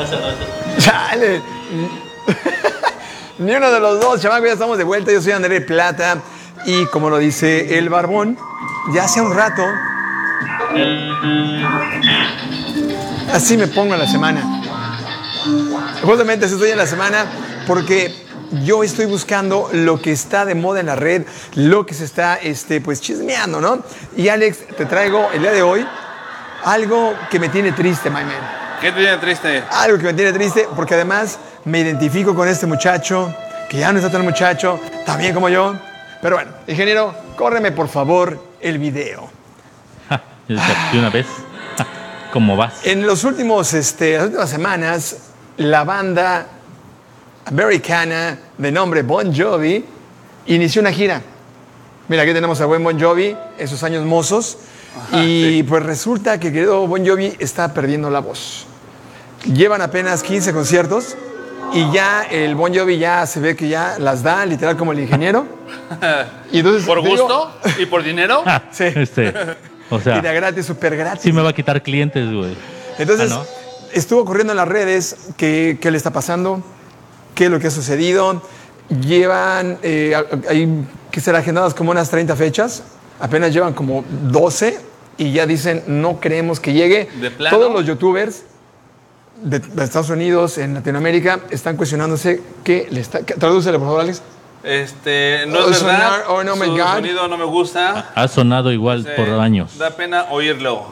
Chale. Ni uno de los dos, chamaco, ya estamos de vuelta. Yo soy André Plata. Y como lo dice el barbón, ya hace un rato. Así me pongo en la semana. Justamente estoy en la semana porque yo estoy buscando lo que está de moda en la red, lo que se está este, pues chismeando, ¿no? Y Alex, te traigo el día de hoy algo que me tiene triste, my man. ¿Qué te tiene triste? Algo que me tiene triste porque además me identifico con este muchacho, que ya no está tan muchacho, también como yo. Pero bueno, ingeniero, córreme por favor el video. Ja, De una vez. ¿Cómo vas? En los últimos, este, las últimas semanas, la banda americana de nombre Bon Jovi inició una gira. Mira, aquí tenemos a buen Bon Jovi, esos años mozos. y pues resulta que querido Bon Jovi está perdiendo la voz. Llevan apenas 15 conciertos y ya el Bon Jovi ya se ve que ya las da, literal como el ingeniero. Y entonces, ¿Por digo- gusto y por dinero? Ja, Sí. Este, o Y de sea, gratis, súper gratis. sí me va a quitar clientes, güey. Entonces, Ah, ¿no? estuvo corriendo en las redes qué, qué le está pasando, qué es lo que ha sucedido. Llevan, eh, hay que ser agendadas como unas 30 fechas, apenas llevan como 12 y ya dicen, no creemos que llegue. ¿De plano? Todos los youtubers de, de Estados Unidos, en Latinoamérica, están cuestionándose qué le está... qué- Tradúcele, por favor, Alex. Este, no Oh, es verdad. sonar, oh, no, my Su God. sonido no me gusta. Ha sonado igual por años. Da pena oírlo.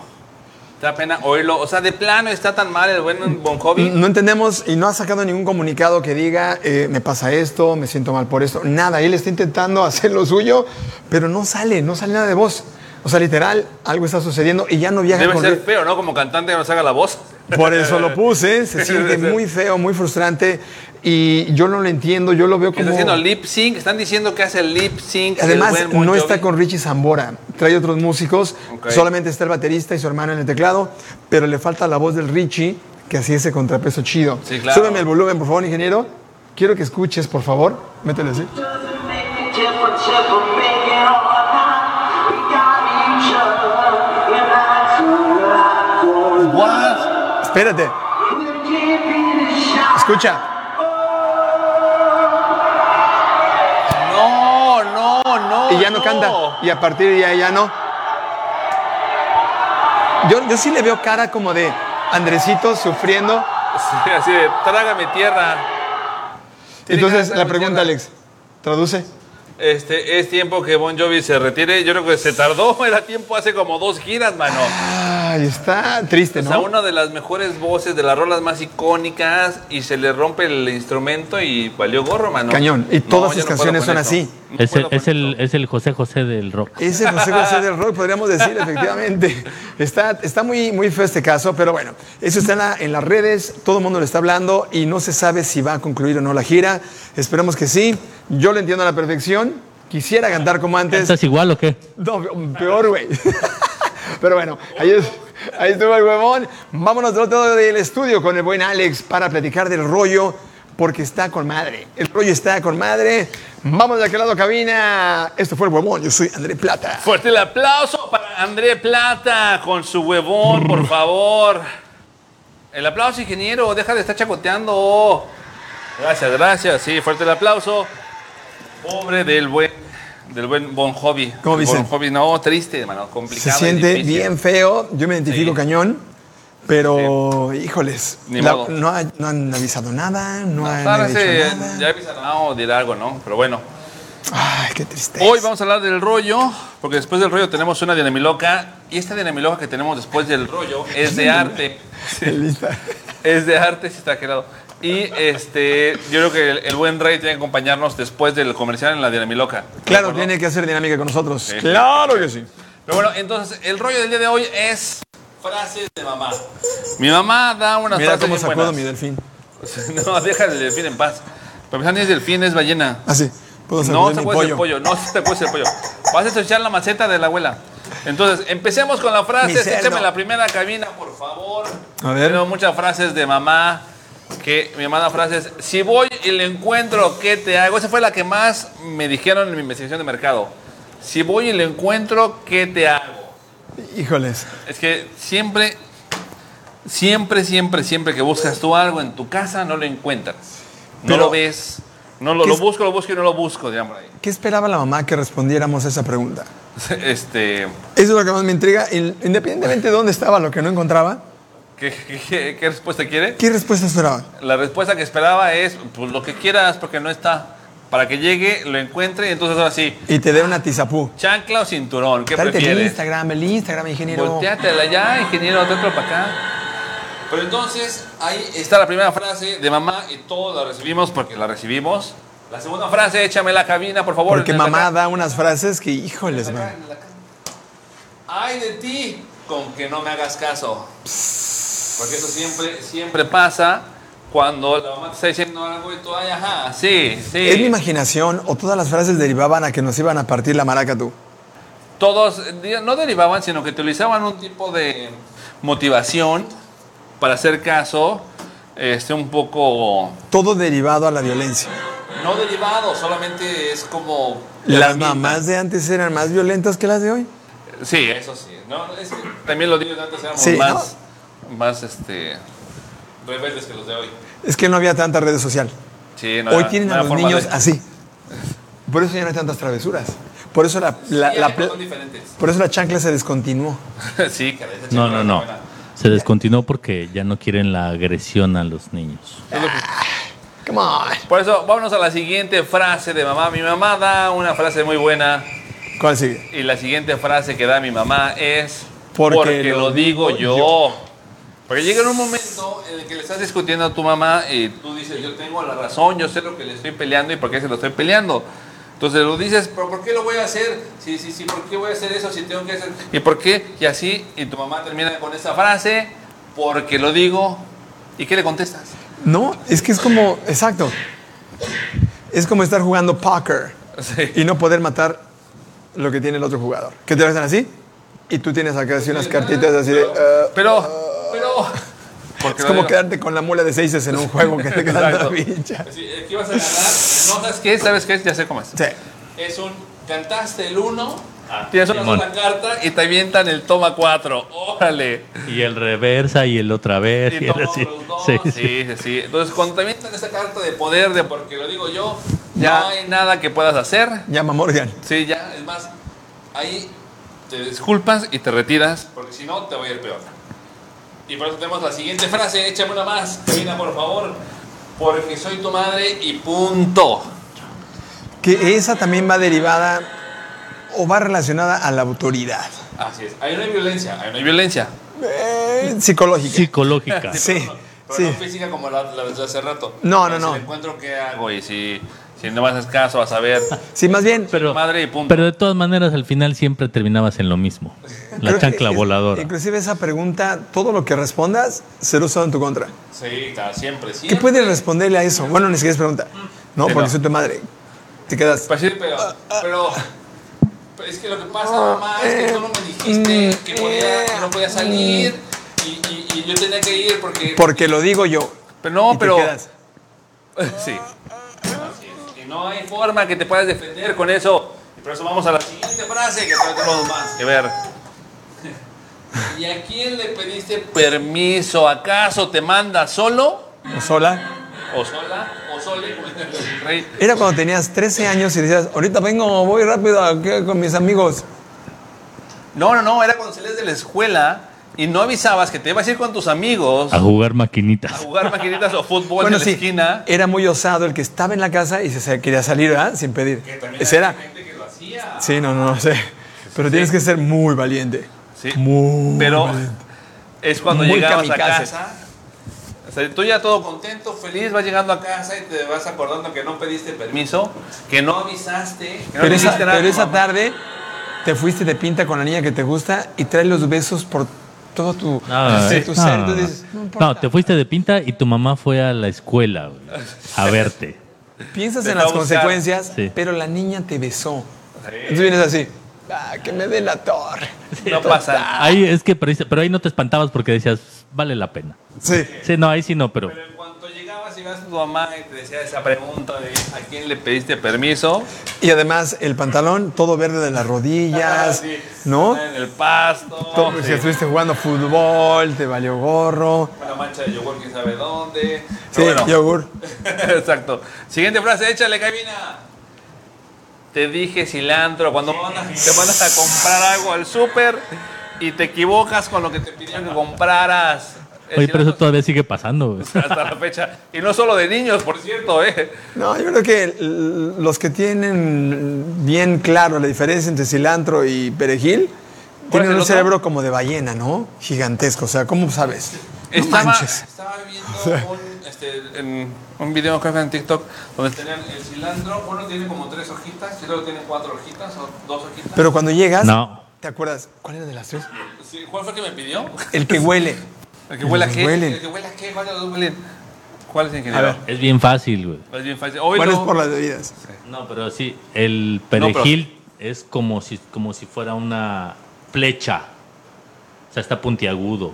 Da pena oírlo. O sea, de plano está tan mal el buen Bon Jovi. No entendemos y no ha sacado ningún comunicado que diga, eh, me pasa esto, me siento mal por esto. Nada, él está intentando hacer lo suyo, pero no sale, no sale nada de voz. O sea, literal, algo está sucediendo y ya no viaja Debe con ser feo, ¿no? Como cantante que nos haga la voz. Por eso lo puse, se siente muy feo, muy frustrante y yo no lo entiendo, yo lo veo como... está haciendo lip sync. Están diciendo que hace el lip sync. Además, el buen Bon no Jovi. está con Richie Zambora, trae otros músicos, Ok. solamente está el baterista y su hermano en el teclado, pero le falta la voz del Richie, que así ese contrapeso chido. Sí, claro. Súbeme el volumen, por favor, ingeniero. Quiero que escuches, por favor. Métele así. Espérate, escucha. No, no, no. Y ya no, canta. Y a partir de ahí ya no. Yo, yo sí le veo cara como de Andresito sufriendo. Sí, así de, trágame tierra. Tiene Entonces, la pregunta, tierra. Alex, traduce. Este, es tiempo que Bon Jovi se retire. Yo creo que se tardó, era tiempo hace como dos giras, mano. Ay, está triste, O sea, ¿no? una de las mejores voces de las rolas más icónicas y se le rompe el instrumento y valió gorro, mano. Cañón. Y No, todas sus no puedo canciones son eso. así. No Es el, es, el, es el José José del rock. Ese José José del rock, podríamos decir, efectivamente. Está, está muy, muy feo este caso, pero bueno, eso está en, la- en las redes, todo el mundo lo está hablando y no se sabe si va a concluir o no la gira. Esperemos que sí. Yo lo entiendo a la perfección. Quisiera cantar como antes. ¿Estás igual o qué? No, peor, güey. Pero bueno, ahí, es- ahí estuvo el huevón. Vámonos del otro lado del estudio con el buen Alex para platicar del rollo, porque está con madre. El rollo está con madre. Vamos de aquel lado, cabina. Esto fue el huevón. Yo soy André Plata. Fuerte el aplauso para André Plata con su huevón, por favor. El aplauso, ingeniero, deja de estar chacoteando. Gracias, gracias. Sí, fuerte el aplauso. Pobre del buen, del buen Bon Jovi. ¿Cómo? Bon Jovi, no, triste, hermano, Se complicado. y siente difícil. bien feo. Yo me identifico Sí. cañón. Pero, híjoles, Ni la- modo. no, ha- no han avisado nada, no, No, han dicho se- nada. ya avisaron, dirá algo, ¿no? Pero bueno. Ay, qué tristeza. Hoy vamos a hablar del rollo, porque después del rollo tenemos una dinamiloca. Y esta dinamiloca que tenemos después del rollo es de arte. Es de arte, si está quedado. Y este, yo creo que el, el buen rey tiene que acompañarnos después del comercial en la dinamiloca. Claro, tiene que hacer dinámica con nosotros. Sí. Claro que sí. Pero bueno, entonces, el rollo del día de hoy es frases de mamá. Mi mamá da unas Mira frases cómo sacudo buenas. mi delfín. No, deja el delfín en paz. Pero ni es delfín, es ballena. Así. Puedo No se puede pollo. el pollo, no se puede el pollo. Vas a escuchar la maceta de la abuela. Entonces, empecemos con la frase. Échame la primera cabina, por favor. A ver. Tengo muchas frases de mamá que me manda frases. Si voy y le encuentro, ¿qué te hago? Esa fue la que más me dijeron en mi investigación de mercado. Si voy y le encuentro, ¿qué te hago? Híjoles. Es que siempre Siempre, siempre, siempre que buscas tú algo en tu casa, no lo encuentras. No lo ves. No lo, ¿Qué lo es- busco, lo busco y no lo busco, digamos ahí. ¿Qué esperaba la mamá que respondiéramos a esa pregunta? Este, Eso es lo que más me intriga. Independientemente de dónde estaba lo que no encontraba, ¿qué, qué- qué respuesta quiere? ¿qué respuesta esperaba? La respuesta que esperaba es, pues lo que quieras, porque no está. Para que llegue, lo encuentre y entonces ahora sí, Y te dé una tizapú. chancla o cinturón, ¿qué Dale el prefieres? Instagram, el Instagram, ingeniero. Volteátela ya, ingeniero, dentro para acá. Pero entonces, ahí está la primera frase de mamá y todos la recibimos porque la recibimos. La segunda frase, échame la cabina, por favor. Porque mamá da unas frases que, híjoles, man. Ay de ti con que no me hagas caso. Porque eso siempre, siempre pasa cuando la mamá te está diciendo algo y tú, ay, ajá, sí, sí. ¿Es mi imaginación o todas las frases derivaban a que nos iban a partir la maraca tú? todos no derivaban, sino que utilizaban un tipo de motivación para hacer caso, este, un poco Todo derivado a la violencia. no derivado, solamente es como Las mamás de antes eran más violentas que las de hoy. Sí, eso sí. No, es que también los niños de antes éramos Sí, más, más, este, rebeldes que los de hoy. Es que no había tanta red social. Sí, no Hoy era- tienen no a los niños de- así. Por eso ya no hay tantas travesuras. Por eso la, la- Sí, la diferentes. por eso la chancla se descontinuó. sí, No, no, no. Se descontinuó porque ya no quieren la agresión a los niños. Come on. Por eso, vámonos a la siguiente frase de mamá. Mi mamá da una frase muy buena. ¿Cuál sigue? Y la siguiente frase que da mi mamá es Porque porque, lo lo, digo digo yo. Porque llega un momento en el que le estás discutiendo a tu mamá y tú dices, yo tengo la razón, yo sé lo que le estoy peleando y por qué se lo estoy peleando. Entonces lo dices, pero ¿por qué lo voy a hacer? Sí, sí, sí, ¿por qué voy a hacer eso si tengo que hacer? ¿Y por qué? Y así, y tu mamá termina con esa frase, porque lo digo. ¿Y qué le contestas? No, es que es como, exacto. Es como estar jugando poker Sí. y no poder matar lo que tiene el otro jugador. Que te lo hacen así y tú tienes acá así unas cartitas así de... uh, Pero, porque es como digo. quedarte con la mula de seises en un juego que te queda la. Sí, aquí vas a ganar. No, ¿sabes qué? ¿Sabes qué? Ya sé cómo es. Sí. Es un cantaste el 1, tienes una sola carta y te avientan el toma 4. Órale. Y el reversa y el otra vez. Y Y el tomas así. los dos. Sí, Sí, sí. sí, sí. Entonces, cuando te avientan esa carta de poder, de porque lo digo yo, Ya. no hay nada que puedas hacer. Llama Morgan. Sí, ya, es más, ahí te disculpas y te retiras, porque si no, te va a ir peor. Y por eso tenemos la siguiente frase, échame una más, Karina, por favor, porque soy tu madre y punto. Que esa también va derivada o va relacionada a la autoridad. Así es, ahí no hay violencia, ahí no hay violencia. Eh, psicológica. Psicológica. Sí, Pero sí. no física como la, la de hace rato. No, no, no. Si le encuentro, ¿qué hago? Y si, si no me haces caso, vas a ver. Sí, más bien. Pero, madre y punto. pero de todas maneras, al final siempre terminabas en lo mismo. La creo chancla es- voladora. Inclusive esa pregunta, todo lo que respondas, será usado en tu contra. Sí, claro, siempre, siempre. ¿Qué puedes responderle a eso? Bueno, ni siquiera es pregunta. No, Sí, porque soy tu madre. Te quedas. Pues sí, pero, pero, pero es que lo que pasa, mamá, es que tú no me dijiste que, podía, que no podía salir y, y- y yo tenía que ir porque... Porque lo digo yo. Pero no, Y te pero... quedas. Sí. No hay forma que te puedas defender con eso. Y por eso vamos a la siguiente frase que tenemos más que ver. ¿Y a quién le pediste permiso? ¿Acaso te manda solo? O sola. ¿O sola? ¿O sole? Era cuando tenías 13 años y decías, ahorita vengo, voy rápido aquí con mis amigos. No, no, no, era cuando salías de la escuela y no avisabas que te ibas a ir con tus amigos A jugar a maquinitas. jugar maquinitas o fútbol Bueno, en la sí, esquina. era muy osado el que estaba en la casa y se, quería salir, ¿verdad? Sin pedir. También Ese era. gente que lo hacía. Sí, no, no, no sé. Pero tienes que ser muy valiente. Sí. Muy Pero valiente. es cuando Muy llegabas kamikaze. a casa. O sea, tú ya todo contento, feliz, vas llegando a casa y te vas acordando que no pediste permiso, que no avisaste, que Pero esa, dijiste nada a pero tu esa mamá. tarde te fuiste de pinta con la niña que te gusta y traes los besos por todo tu, No, sí, tu no, ser. no, Entonces no. dices, no importa. No, te fuiste de pinta y tu mamá fue a la escuela güey, a verte. Piensas Te en las consecuencias, Sí. pero la niña te besó. Entonces vienes así, ah, que me dé la torre. No pasa nada. Ahí es que, pero, pero ahí no te espantabas porque decías, vale la pena. Sí. Sí, no, ahí sí no, pero A tu mamá y te decía esa pregunta de a quién le pediste permiso. Y además el pantalón todo verde de las rodillas, Sí, ¿no? En el pasto. Todo- sí, Si estuviste jugando fútbol, te valió gorro. Una mancha de yogur, quién sabe dónde. Sí, bueno. yogur. Exacto. Siguiente frase, échale, cabina. Te dije cilantro. Cuando mandas- te mandas a comprar algo al súper y te equivocas con lo que te pidieron que compraras. Oye, pero eso todavía sigue pasando, güey. hasta la fecha. Y no solo de niños, por cierto, ¿eh? No, yo creo que los que tienen bien claro la diferencia entre cilantro y perejil ¿Cuál es tienen un otro? cerebro como de ballena, ¿no? Gigantesco. O sea, ¿cómo sabes? No Estaba, manches. estaba viendo un, este, en un video que en TikTok donde tenían el cilantro. Uno tiene como tres hojitas, y otro tiene cuatro hojitas o dos hojitas. Pero cuando llegas, No. ¿te acuerdas? ¿Cuál era de las tres? Sí, ¿Cuál fue el que me pidió? El que huele. ¿El que huele a huelen. ¿El que huele a qué? ¿Cuál de los dos huelen? ¿Cuál es ingeniero? ver. Es bien fácil, güey. Es bien fácil. Hoy ¿Cuál es lo- por las bebidas? No, pero sí, el pero- perejil es como si, como si fuera una flecha. O sea, está puntiagudo.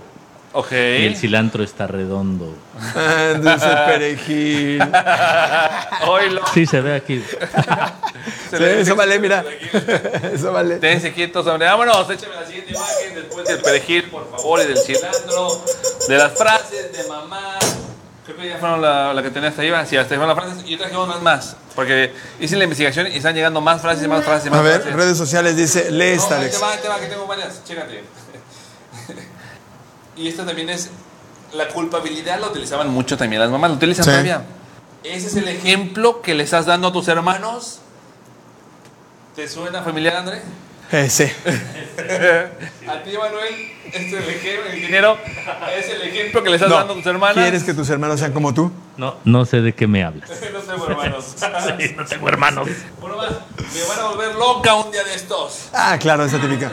Ok. Y el cilantro está redondo. Ah, Entonces el perejil. Hoy lo. Sí, se ve aquí. se Sí, eso vale, mira. Eso vale. Ténganse quietos, hombre. Vámonos, échame la siguiente imagen después del perejil, por favor, y del cilantro, de las frases de mamá. Creo que ya fueron la, la que tenía hasta ahí. Sí, hasta ahí fueron las frases. Y yo traje unas más. Porque hice la investigación y están llegando más frases y más frases y más A ver, frases. redes sociales dice, lee No, esta, ahí Alex. te va, ahí te va, que tengo varias. Chécate. y esta también es. La culpabilidad la utilizaban mucho también las mamás, la utilizan Sí. todavía. Ese es el ejemplo que le estás dando a tus hermanos. ¿Te suena familiar, André? Eh, sí. A ti, Manuel, este es el ejemplo, el ingeniero, es el ejemplo que le estás No, dando a tus hermanas. ¿Quieres que tus hermanos sean como tú? No, no sé de qué me hablas. no tengo hermanos. no tengo hermanos. Bueno, más, me van a volver loca un día de estos. Ah, claro, esa típica.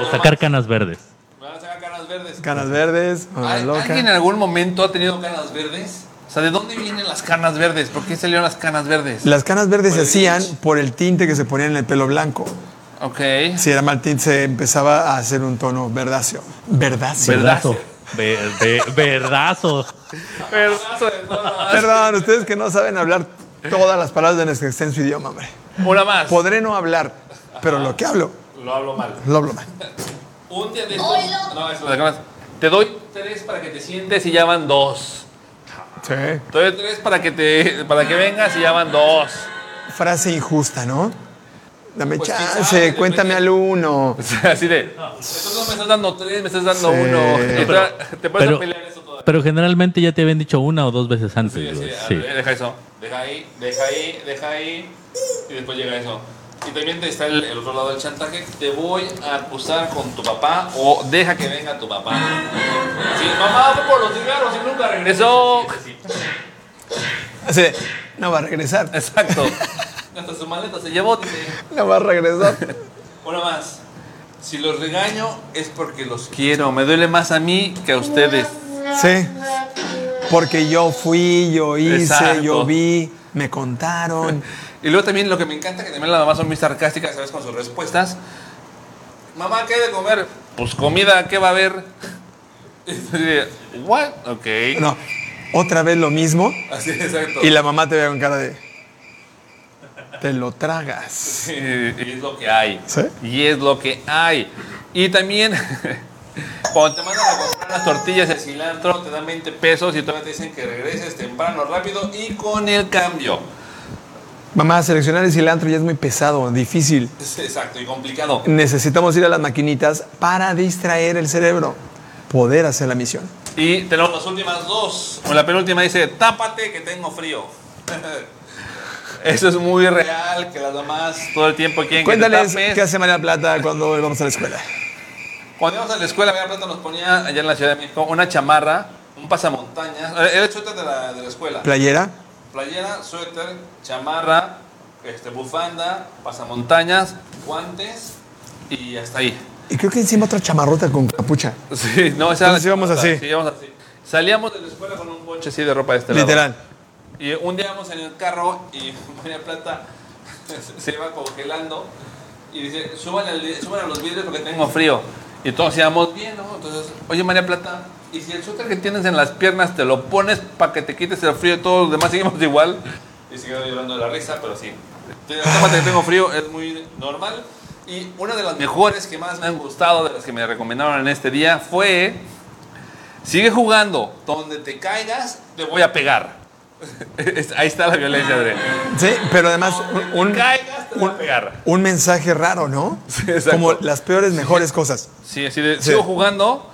O sacar canas verdes. Me van a sacar canas verdes. Canas verdes, una ¿Al- loca. ¿Alguien en algún momento ha tenido canas verdes? Sea, ¿de dónde vienen las canas verdes? ¿Por qué salieron las canas verdes? Las canas verdes se el hacían por el tinte que se ponía en el pelo blanco. Ok. Si era mal tinte, se empezaba a hacer un tono verdáceo. Verdáceo. Verdazo. Ver- ve- verdazo. Verdazo de todas. Perdón, ustedes que no saben hablar todas las palabras de nuestro extenso idioma, hombre. Una más. Podré no hablar, pero lo que hablo, Lo hablo mal. lo hablo mal. Un día de estos. No, eso. Te doy tres para que te sientes y ya van dos. Sí. Doy tres para que, te, para que vengas y ya van dos. Frase injusta, ¿no? Dame Pues chance, quizá, cuéntame al uno. O sea, así de. Entonces no me estás dando tres, me estás dando Sí. uno. Te- puedes pero- pelear eso todavía. Pero generalmente ya te habían dicho una o dos veces antes, Sí, güey. sí, a Sí. ver, deja eso. Deja ahí, deja ahí, deja ahí. Y después llega eso. Y también está el, el otro lado del chantaje. Te voy a acusar con tu papá o deja que venga tu papá. Sí, mamá fue por los cigarros y nunca regresó. Así de, no va a regresar. Exacto. Hasta su maleta se llevó, dice. No va a regresar. Una más. Si los regaño es porque los quiero. Me duele más a mí que a ustedes. Sí. Porque yo fui, yo hice, Exacto. yo vi, me contaron. Y luego también lo que me encanta, que también las mamás son muy sarcásticas, ¿sabes? Con sus respuestas. Mamá, ¿qué hay de comer? Pues comida, ¿qué va a haber? ¿What? Ok. No, otra vez lo mismo Así, exacto. y la mamá te ve con cara de... Te lo tragas. Sí, y es lo que hay. ¿Sí? Y es lo que hay. Y también, cuando te mandan a comprar las tortillas de cilantro, te dan 20 pesos y todavía te dicen que regreses temprano, rápido y con el cambio. Mamá, seleccionar el cilantro ya es muy pesado, difícil. Exacto y complicado. Necesitamos ir a las maquinitas para distraer el cerebro, poder hacer la misión. Y tenemos las últimas dos. O la penúltima dice, tápate que tengo frío. Eso es muy real, que las mamás todo el tiempo quieren que te Cuéntales qué hace María Plata cuando vamos a la escuela. Cuando íbamos a la escuela, María Plata nos ponía allá en la Ciudad de México una chamarra, un pasamontañas. Era suéter de la, de la escuela. Playera, Playera, suéter, chamarra, este, bufanda, pasamontañas, guantes y hasta ahí. y creo que encima otra chamarrota con capucha. Sí, no, esa Entonces íbamos así. Sí, íbamos así. Salíamos de la escuela con un bonche así de ropa de este lado. Literal. Y un día vamos en el carro y María Plata se iba congelando y dice, suban, el- suban a los vidrios porque tengo frío. Y todos íbamos bien, ¿no? Entonces, oye María Plata, ¿y si el suéter que tienes en las piernas te lo pones para que te quites el frío y todos los demás seguimos igual? Y siguió llorando de la risa, pero sí. Tómate que tengo frío, es muy normal. Y una de las mejores que más me han gustado, de las que me recomendaron en este día, fue, sigue jugando, donde te caigas, te voy a pegar. Ahí está la violencia, André. Sí, pero además un, un- mensaje raro, ¿no? exacto. Como las peores, mejores cosas. Sí, así de, sigo jugando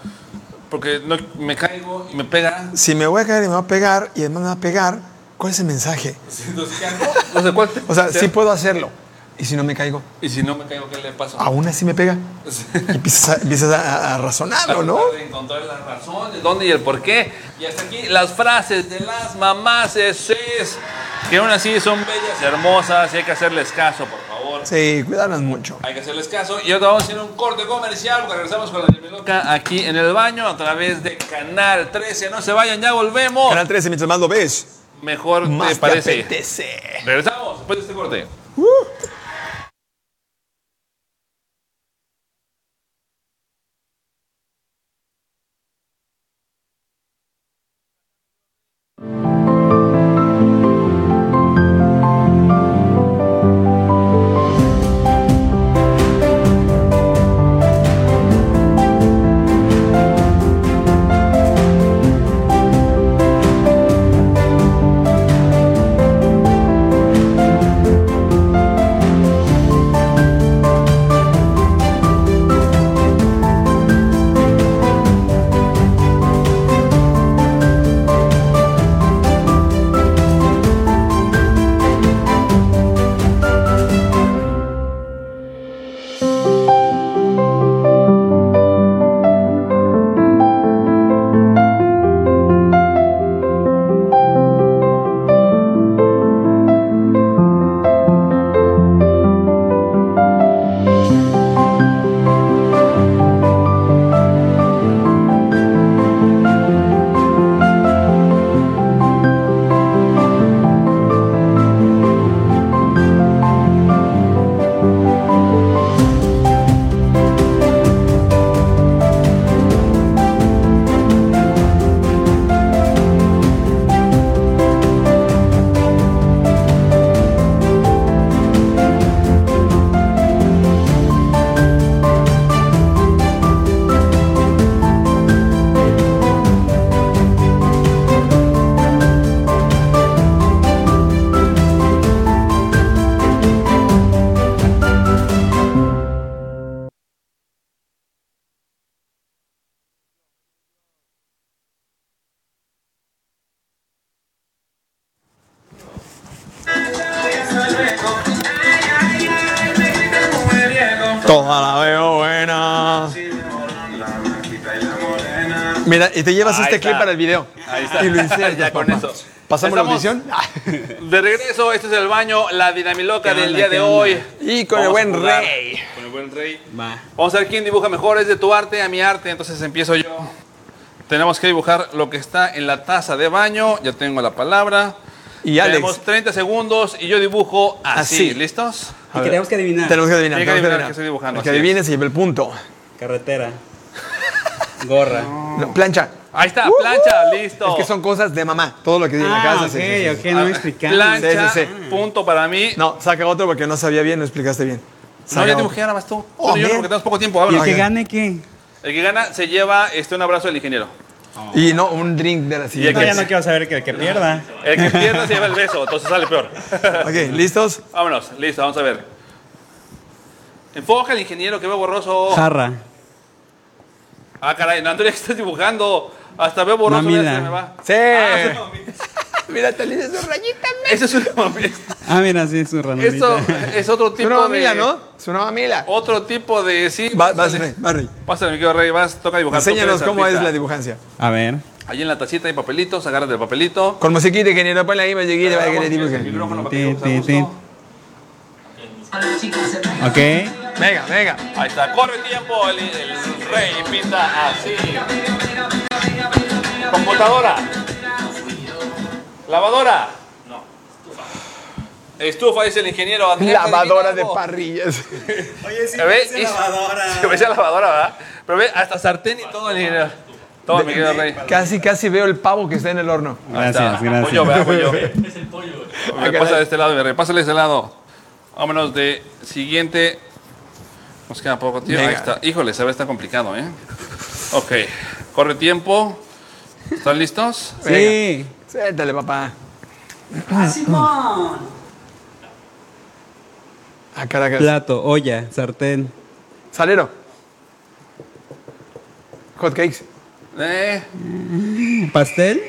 porque no, me caigo y me pega. Si me voy a caer y me va a pegar y además me va a pegar, ¿cuál es el mensaje? Entonces, ¿qué hago? No sé cuál. O sea, sí puedo hacerlo. ¿Y si no me caigo? Y si no me caigo, ¿qué le pasa? Aún así me pega. Y empiezas a, empiezas a, a razonarlo, ¿no? De encontrar la razón, de dónde y el por qué. Y hasta aquí las frases de las mamás es, que aún así son bellas, hermosas y hay que hacerles caso, por favor. Sí, cuidarlas mucho. Hay que hacerles caso. Y ahora vamos a hacer un corte comercial porque regresamos con la de mi loca aquí en el baño a través de Canal 13. No se vayan, ya volvemos. Canal 13, mientras más lo ves, Mejor más te te parece. apetece. Regresamos después de este corte. Toda y te llevas Ahí este está. clip para el video. Ahí está. Y lo insertas, Ya con papá. eso. ¿Pasamos la Estamos audición? De regreso, este es el baño, la dinamiloca ¿Qué del onda, día qué de onda? hoy. Y con el Vamos a buen jugar rey. Con el buen rey. Va. Vamos a ver quién dibuja mejor. Es de tu arte a mi arte, entonces empiezo yo. Tenemos que dibujar lo que está en la taza de baño. Ya tengo la palabra. Y Alex. Tenemos 30 segundos y yo dibujo así. Así. ¿Listos? A Y tenemos que adivinar. Tenemos que adivinar. Tiene que tenemos adivinar qué estoy dibujando, El que así adivine se lleva el punto. Carretera. Gorra. No, plancha. Ahí está, plancha, listo. Es que son cosas de mamá. Todo lo que dice en la Ah, casa. ok, sí, sí, sí. ok, no me explicaron. Plancha, Sí, sí, sí. punto para mí. No, No, saca otro porque no sabía bien, no explicaste bien. Saca ya otro. dibujé, ahora más tú. Oh, Bueno, yo man. porque tenemos poco tiempo. ¿Y el vámonos. que gane qué? El que gana se lleva este, un abrazo del ingeniero. Y no, un drink de la Y siguiente. No, ya no quiero saber que el que pierda. El que pierda se lleva el beso, entonces sale peor. Ok, ¿listos? Vámonos, listo, vamos a ver. Enfoca al ingeniero que veo borroso. Jarra. Ah, caray, no, Andrea, ¿qué estás dibujando? Hasta veo borroso, Mamila. mira, se me va. Sí. Ah, es. Mira, te le dice su rayita. Eso es una mamila. Ah, mira, sí, es su ranurita. Eso es otro Es tipo una mamila, de... ¿no? Es una mamila. Otro tipo de... Sí, Va, vas. Rey, vas, Rey. Pásale, mi querido Rey, vas, toca dibujar. Enséñanos cómo es la dibujancia. A ver. Allí en la tacita hay papelitos, agárrate el papelito. Con musiquita, ingeniero, ponle ahí, para que le micrófono para que gusto. Ok. Venga, venga. Ahí está, corre tiempo, el, el rey pinta así. Computadora. Lavadora. No. Estufa, dice el ingeniero. Andrea, Lavadora de algo. parrillas. Oye, sí, ¿Me ves? parece lavadora. Se parece a lavadora, ¿verdad? Pero ve, hasta sartén y todo el ingeniero. Mi querido Rey. Casi, casi veo el pavo que está en el horno. Gracias, gracias. Pollo, vea, pollo. Es el pollo. Me pasa de este lado, mi Rey. Pásale de este lado. Vámonos de siguiente. Nos queda poco tiempo. Ahí está. Híjole, se ve está complicado, ¿eh? Ok. Corre tiempo. ¿Están listos? Sí. Suéltale, papá. Ah, caracas. Plato, olla, sartén. Salero. Hot cakes. Eh. Pastel,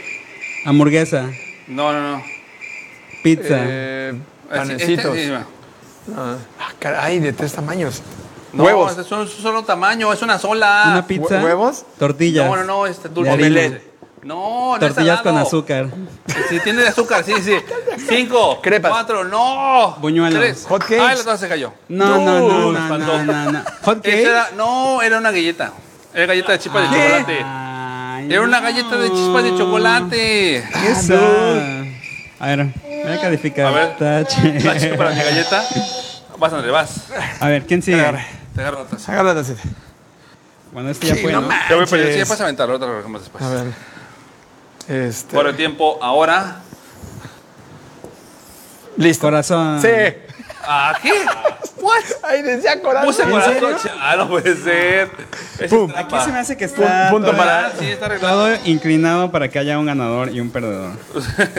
hamburguesa, No, no, no. pizza. Eh, Este- panecitos. este- Ah, caray, de tres tamaños. No, Huevos. es un solo tamaño, es una sola. una pizza. hue- ¿huevos? Tortillas. No, no, no, este dulce. Omelette. No, no Tortillas con azúcar. Sí, tiene de azúcar, sí, sí. Cinco. Crepas. Cuatro, no. Buñuelos. Tres. Hot cakes. Ay, la taza se cayó. No, no, no, no, no, no, no. Hot Esa cake. era- no, era una galleta. Era galleta de chispas de chocolate. Ay, Era una no. galleta de chispas de chocolate. Eso. A ver, voy a calificar. A ver. Tache. Para mi galleta. Vas, André, vas. A ver, ¿quién sigue? Te agarro la taza. Agarra la tacita. Bueno, este ya Sí, fue, no ¿no? manches. Ya voy para allá. Sí, ya pasa a aventar, otra lo recogemos después. A ver. Este. Por el tiempo, ahora. Listo. Corazón. Sí. ¿Ah, qué? ¿What? Ay, decía corazón. Puse ¿En corazón. serio? Ah, no puede ser. Ese Pum. es Aquí se me hace que está punto todo, para- Sí, está arreglado. todo inclinado para que haya un ganador y un perdedor.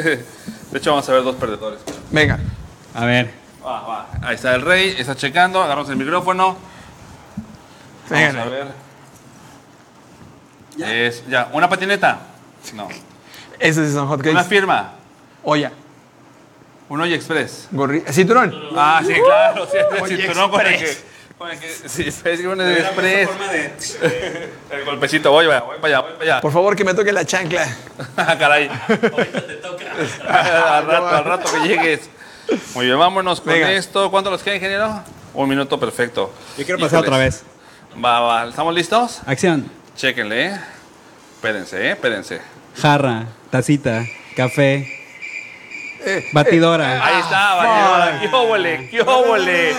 De hecho, vamos a ver dos perdedores. Venga. A ver, Va, va. Ahí está el rey, está checando, agarramos el micrófono. Vamos Venga. a ver. Es, ya, una patineta. No. Esos sí son hot Una firma. Olla. Un Oye Express. Gorri. Cinturón. Ah, sí, claro. Sí, el cinturón con el que. Express. Con el que sí, es un Express. El golpecito, voy, voy, voy para allá, voy para allá. Por favor, que me toque la chancla. Ah, Caray. al rato, al rato que llegues. Muy bien, vámonos con Venga. esto. ¿Cuánto nos queda, ingeniero? Un minuto perfecto. yo quiero pasar Híjoles. otra vez. Va, va. ¿Estamos listos? Acción. Chéquenle, ¿eh? Espérense, ¿eh? Espérense. Jarra, tacita, café, Eh, batidora. Ahí está, batidora. ¡Qué óvole! ¡Qué óvole!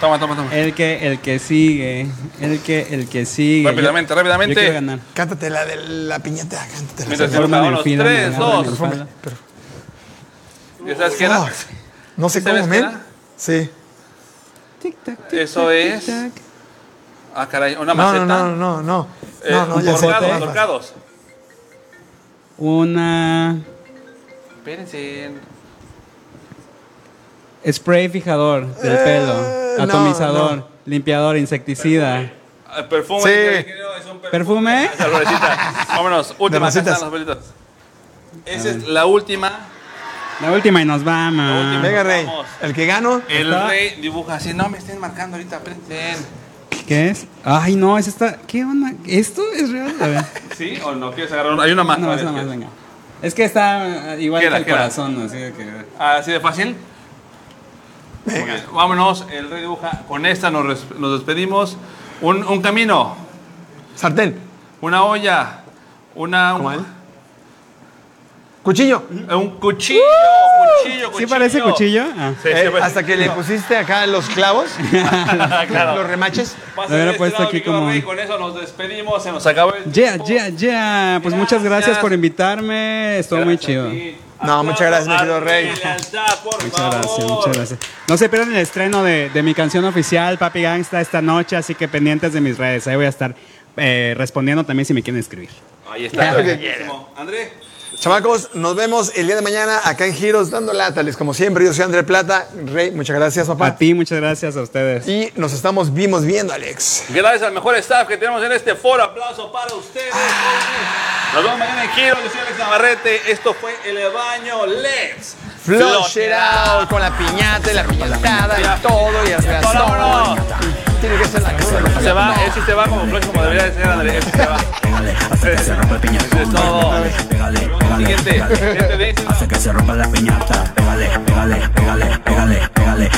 Toma, toma, toma. El que, el que sigue, el que, el que sigue. Rápidamente, Yo- rápidamente. Yo quiero ganar. Cántate la de la piñata. Cántatela. Mientras Se me Tres, dos. ¿Ya sabes qué era? No sé ¿Sabes cómo, men. Sí. Tic, tac, tic, Eso es. tic, tac. Ah, caray, una No, maceta. no, no, no, no. Eh, No, no, ya torcados, torcados. Una Espérense. spray fijador del Eh, pelo, no, atomizador, no. limpiador, insecticida. Ah, Perfume. Sí. ingeniero, es un ¿Perfume? Vámonos, última. Esa es la última. La última y nos vamos. última. Venga, Rey. Vamos. El que gano. El Está- rey dibuja así. No me estén marcando ahorita, espérense. ¿Qué es? Ay, no, es esta. ¿Qué onda? ¿Esto es real? A ver. ¿Sí o no? ¿Quieres agarrar una? Hay una más. No, a es nada más, ¿qué- venga. Es que está eh, igual ¿Qué que el corazón, así de que. ¿Así de fácil? Bien, Vámonos, el rey dibuja. Con esta nos, nos despedimos. Un, un camino, Sartén. una olla, una, ¿Cómo un? Cuchillo. un cuchillo, cuchillo, cuchillo. ¿Sí parece cuchillo? Ah. Sí, Eh, sí, parece- hasta que le pusiste acá los clavos, claro. los remaches. Lo hubiera este puesto lado, aquí como- rey, Con eso nos despedimos, se nos acabó el Yeah, tiempo. yeah, yeah. Pues muchas gracias por invitarme. Estuvo muy chido. No, muchas gracias, mi querido rey. Lealtad, por Muchas favor. gracias, muchas gracias. No se pierdan el estreno de, de mi canción oficial, Papi Gangsta, esta noche, así que pendientes de mis redes. Ahí voy a estar eh, respondiendo también si me quieren escribir. Ahí está. André. Chamacos, nos vemos el día de mañana acá en Giros dando látales. Como siempre, yo soy André Plata. Rey, muchas gracias, A papá. ti, muchas gracias a ustedes. Y nos estamos, vimos viendo, Alex. Gracias al mejor staff que tenemos en este foro. Aplauso para ustedes. Nos vemos mañana en Giro. Yo soy Alex Navarrete. Esto fue El Baño Let's Flush it out con la piñata y la piñatada y todo y el Vámonos. Tiene que ser la cosa. Se va, ese se va como flush como debería de ser, André. Ese se va. Eso es todo. Siguiente. Hace que se rompa la piñata, pégale, pégale, pégale, pégale, pégale.